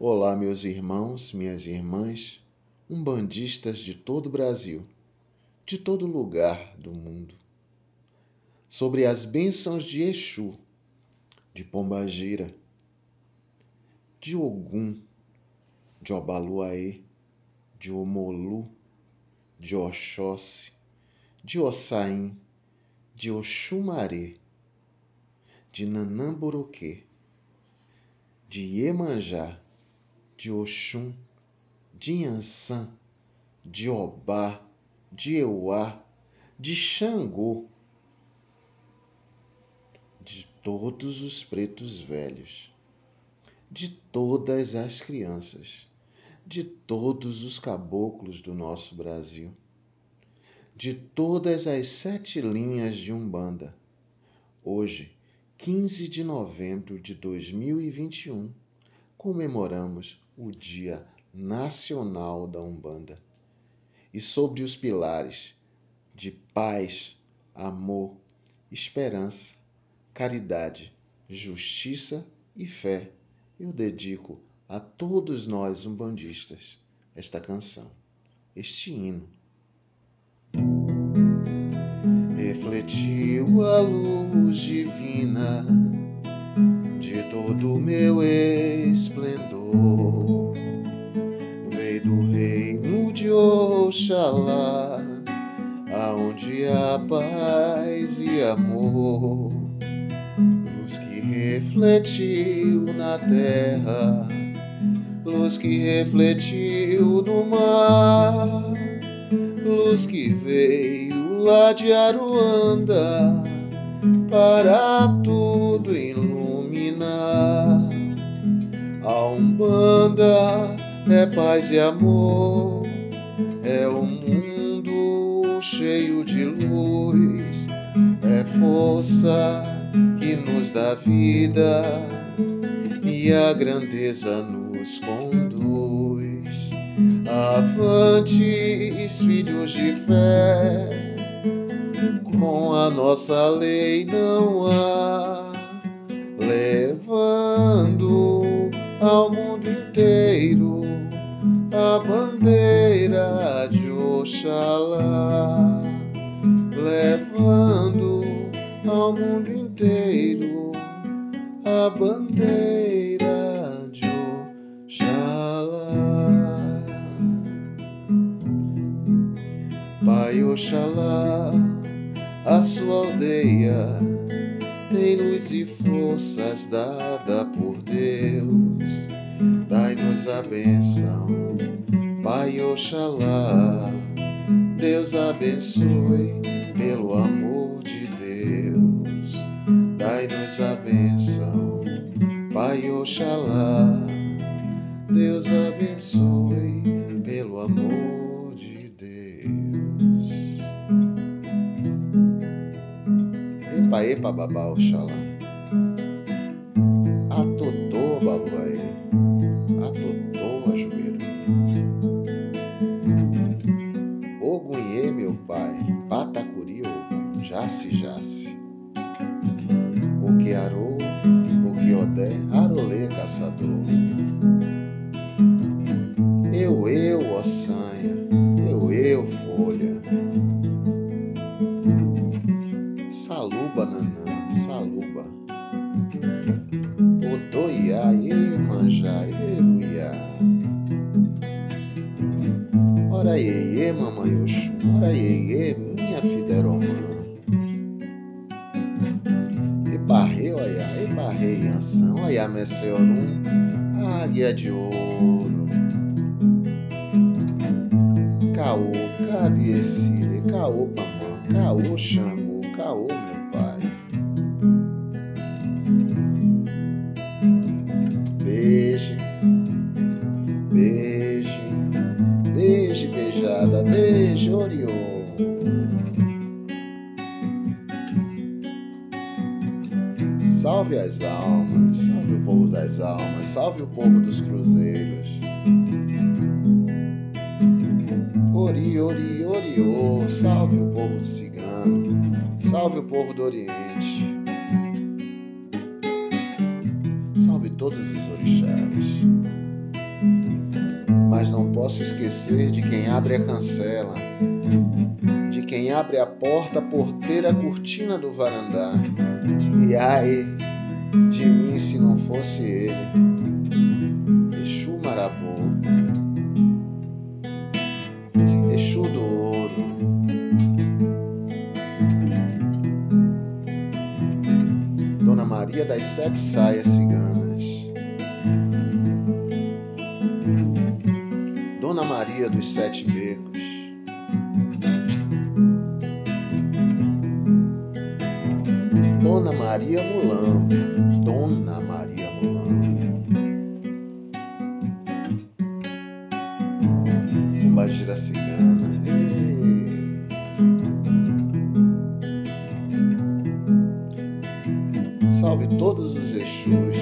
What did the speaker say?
Olá, meus irmãos, minhas irmãs, umbandistas de todo o Brasil, de todo lugar do mundo. Sobre as bênçãos de Exu, de Pombagira, de Ogum, de Obaluaê, de Omolu, de Oxóssi, de Ossain, de Oxumaré, de Nanamboroquê, de Iemanjá, de Oxum, de Inhansã, de Obá, de Euá, de Xangô, de todos os pretos velhos, de todas as crianças, de todos os caboclos do nosso Brasil, de todas as sete linhas de Umbanda. Hoje, 15 de novembro de 2021, comemoramos o Dia Nacional da Umbanda. E sobre os pilares de paz, amor, esperança, caridade, justiça e fé, eu dedico a todos nós umbandistas esta canção, este hino. Refletiu a luz divina todo meu esplendor. Veio do reino de Oxalá, aonde há paz e amor. Luz que refletiu na terra, luz que refletiu no mar, luz que veio lá de Aruanda para tudo iluminar. A Umbanda é paz e amor, é um mundo cheio de luz, é força que nos dá vida. E a grandeza nos conduz. Avantes, filhos de fé, com a nossa lei não há, levando ao Oxalá, levando ao mundo inteiro a bandeira de Oxalá. Pai Oxalá, a sua aldeia tem luz e forças dada por Deus. Dai-nos a benção, Pai Oxalá. Deus abençoe pelo amor de Deus. Dai-nos a benção, Pai Oxalá. Deus abençoe pelo amor de Deus. Epa, epa, babá, Oxalá. Atotô, baluaê. Saluba, nanã, saluba. Odoiá, Iemanjá, Eruiá. Ora iê, mamãe Oxum, ora iê, minha fideromã. Ebarrei, olha, ebarrei, Anção, olha, Messeorum, águia de ouro. Caô, cabiecile, caô, mamã, caô, xangô, caô, meu pai. Beije, beije, beije, beijada, beijo, Orion. Salve as almas, salve o povo das almas, salve o povo dos cruzeiros. Ori, ori, oriô, salve o povo cigano, salve o povo do Oriente. Salve todos os orixás. Mas não posso esquecer de quem abre a cancela, de quem abre a porta, a porteira, a cortina do varandá. E ai de mim se não fosse ele, Exu Marabu, Maria das Sete Saias Ciganas, Dona Maria dos Sete Becos, Dona Maria Mulambo, Dona Maria Mulambo. Pombagira cigana. Salve todos os Exus.